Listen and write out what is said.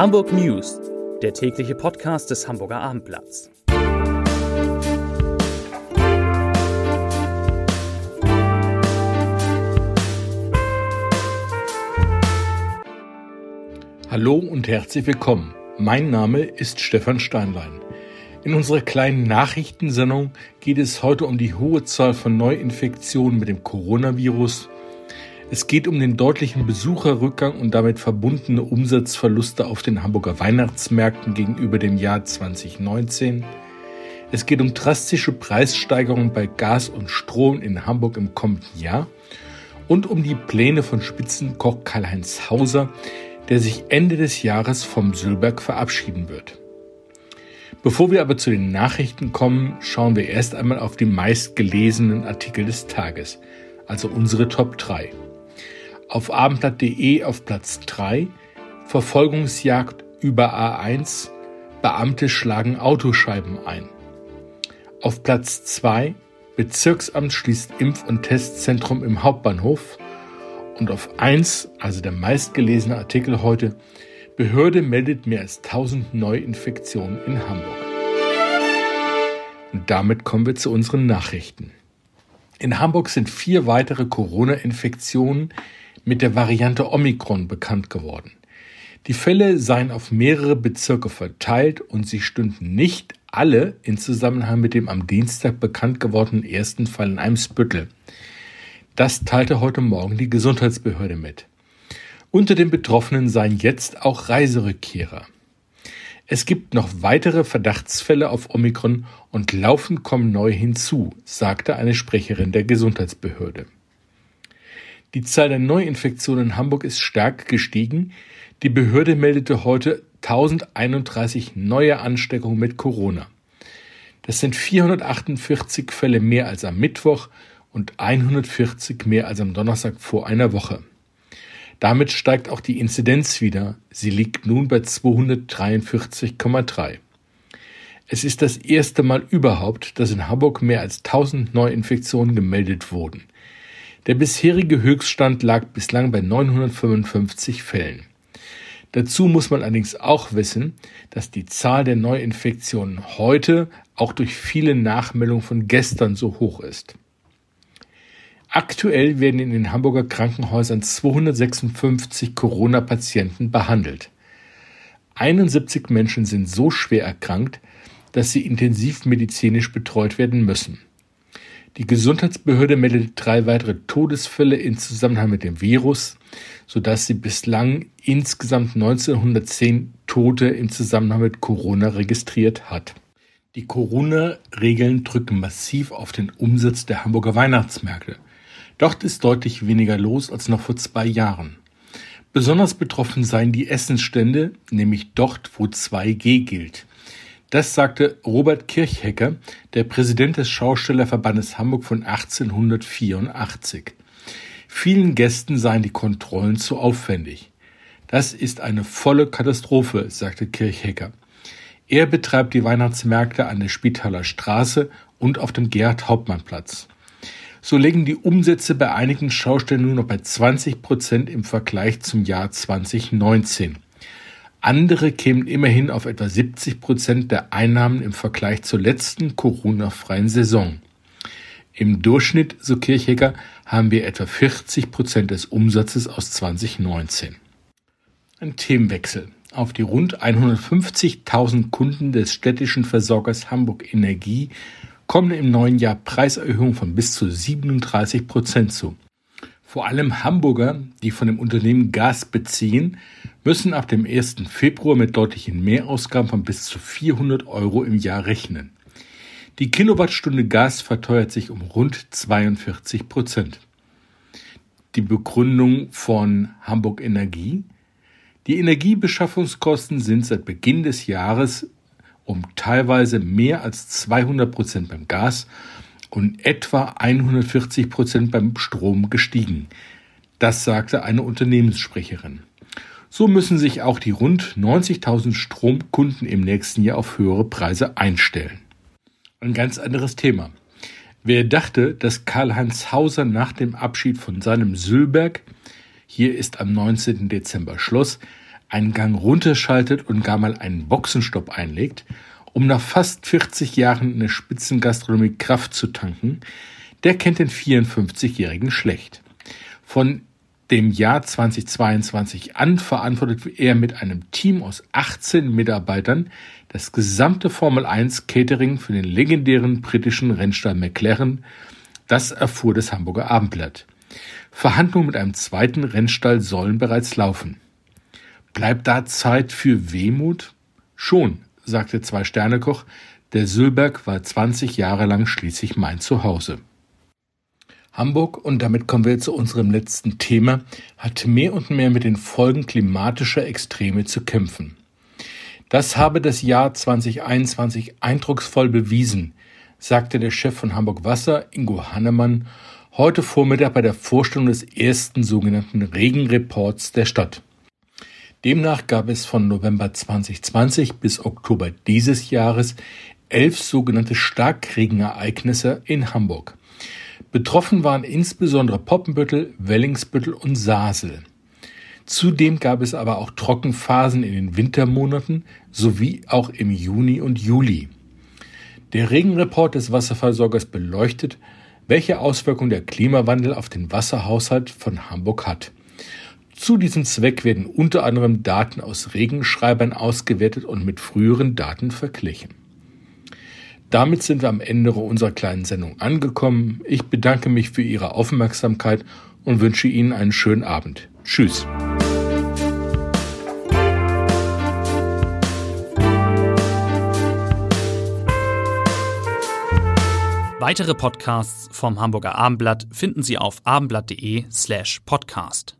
Hamburg News, der tägliche Podcast des Hamburger Abendblatts. Hallo und herzlich willkommen. Mein Name ist Stefan Steinlein. In unserer kleinen Nachrichtensendung geht es heute um die hohe Zahl von Neuinfektionen mit dem Coronavirus es geht um den deutlichen Besucherrückgang und damit verbundene Umsatzverluste auf den Hamburger Weihnachtsmärkten gegenüber dem Jahr 2019. Es geht um drastische Preissteigerungen bei Gas und Strom in Hamburg im kommenden Jahr und um die Pläne von Spitzenkoch Karl-Heinz Hauser, der sich Ende des Jahres vom Sülberg verabschieden wird. Bevor wir aber zu den Nachrichten kommen, schauen wir erst einmal auf die meistgelesenen Artikel des Tages, also unsere Top 3 auf abendblatt.de auf Platz 3, Verfolgungsjagd über A1, Beamte schlagen Autoscheiben ein. Auf Platz 2, Bezirksamt schließt Impf- und Testzentrum im Hauptbahnhof. Und auf 1, also der meistgelesene Artikel heute, Behörde meldet mehr als 1000 Neuinfektionen in Hamburg. Und damit kommen wir zu unseren Nachrichten. In Hamburg sind vier weitere Corona-Infektionen mit der Variante Omikron bekannt geworden. Die Fälle seien auf mehrere Bezirke verteilt und sie stünden nicht alle in Zusammenhang mit dem am Dienstag bekannt gewordenen ersten Fall in Eimsbüttel. Das teilte heute Morgen die Gesundheitsbehörde mit. Unter den Betroffenen seien jetzt auch Reiserückkehrer. Es gibt noch weitere Verdachtsfälle auf Omikron und laufend kommen neue hinzu, sagte eine Sprecherin der Gesundheitsbehörde. Die Zahl der Neuinfektionen in Hamburg ist stark gestiegen. Die Behörde meldete heute 1031 neue Ansteckungen mit Corona. Das sind 448 Fälle mehr als am Mittwoch und 140 mehr als am Donnerstag vor einer Woche. Damit steigt auch die Inzidenz wieder. Sie liegt nun bei 243,3. Es ist das erste Mal überhaupt, dass in Hamburg mehr als 1000 Neuinfektionen gemeldet wurden. Der bisherige Höchststand lag bislang bei 955 Fällen. Dazu muss man allerdings auch wissen, dass die Zahl der Neuinfektionen heute auch durch viele Nachmeldungen von gestern so hoch ist. Aktuell werden in den Hamburger Krankenhäusern 256 Corona-Patienten behandelt. 71 Menschen sind so schwer erkrankt, dass sie intensivmedizinisch betreut werden müssen. Die Gesundheitsbehörde meldet drei weitere Todesfälle in Zusammenhang mit dem Virus, sodass sie bislang insgesamt 1910 Tote im Zusammenhang mit Corona registriert hat. Die Corona-Regeln drücken massiv auf den Umsatz der Hamburger Weihnachtsmärkte. Dort ist deutlich weniger los als noch vor zwei Jahren. Besonders betroffen seien die Essensstände, nämlich dort, wo 2G gilt. Das sagte Robert Kirchhecker, der Präsident des Schaustellerverbandes Hamburg von 1884. Vielen Gästen seien die Kontrollen zu aufwendig. Das ist eine volle Katastrophe, sagte Kirchhecker. Er betreibt die Weihnachtsmärkte an der Spitaler Straße und auf dem Gerhard-Hauptmann-Platz. So liegen die Umsätze bei einigen Schaustellen nur noch bei 20 Prozent im Vergleich zum Jahr 2019. Andere kämen immerhin auf etwa 70 Prozent der Einnahmen im Vergleich zur letzten Corona-freien Saison. Im Durchschnitt, so Kirchhecker, haben wir etwa 40 Prozent des Umsatzes aus 2019. Ein Themenwechsel. Auf die rund 150.000 Kunden des städtischen Versorgers Hamburg Energie kommen im neuen Jahr Preiserhöhungen von bis zu 37 Prozent zu. Vor allem Hamburger, die von dem Unternehmen Gas beziehen, müssen ab dem 1. Februar mit deutlichen Mehrausgaben von bis zu 400 Euro im Jahr rechnen. Die Kilowattstunde Gas verteuert sich um rund 42 Prozent. Die Begründung von Hamburg Energie. Die Energiebeschaffungskosten sind seit Beginn des Jahres um teilweise mehr als 200 Prozent beim Gas und etwa 140 Prozent beim Strom gestiegen. Das sagte eine Unternehmenssprecherin. So müssen sich auch die rund 90.000 Stromkunden im nächsten Jahr auf höhere Preise einstellen. Ein ganz anderes Thema. Wer dachte, dass Karl-Heinz Hauser nach dem Abschied von seinem Sülberg, hier ist am 19. Dezember Schluss, einen Gang runterschaltet und gar mal einen Boxenstopp einlegt, um nach fast 40 Jahren in der Spitzengastronomie Kraft zu tanken, der kennt den 54-Jährigen schlecht. Von dem Jahr 2022 an verantwortet er mit einem Team aus 18 Mitarbeitern das gesamte Formel 1 Catering für den legendären britischen Rennstall McLaren. Das erfuhr das Hamburger Abendblatt. Verhandlungen mit einem zweiten Rennstall sollen bereits laufen. Bleibt da Zeit für Wehmut? Schon, sagte Zwei-Sterne-Koch. Der Sülberg war 20 Jahre lang schließlich mein Zuhause. Hamburg, und damit kommen wir zu unserem letzten Thema, hat mehr und mehr mit den Folgen klimatischer Extreme zu kämpfen. Das habe das Jahr 2021 eindrucksvoll bewiesen, sagte der Chef von Hamburg Wasser, Ingo Hannemann, heute Vormittag bei der Vorstellung des ersten sogenannten Regenreports der Stadt. Demnach gab es von November 2020 bis Oktober dieses Jahres elf sogenannte Starkregenereignisse in Hamburg. Betroffen waren insbesondere Poppenbüttel, Wellingsbüttel und Sasel. Zudem gab es aber auch Trockenphasen in den Wintermonaten sowie auch im Juni und Juli. Der Regenreport des Wasserversorgers beleuchtet, welche Auswirkungen der Klimawandel auf den Wasserhaushalt von Hamburg hat. Zu diesem Zweck werden unter anderem Daten aus Regenschreibern ausgewertet und mit früheren Daten verglichen. Damit sind wir am Ende unserer kleinen Sendung angekommen. Ich bedanke mich für Ihre Aufmerksamkeit und wünsche Ihnen einen schönen Abend. Tschüss. Weitere Podcasts vom Hamburger Abendblatt finden Sie auf abendblatt.de slash podcast.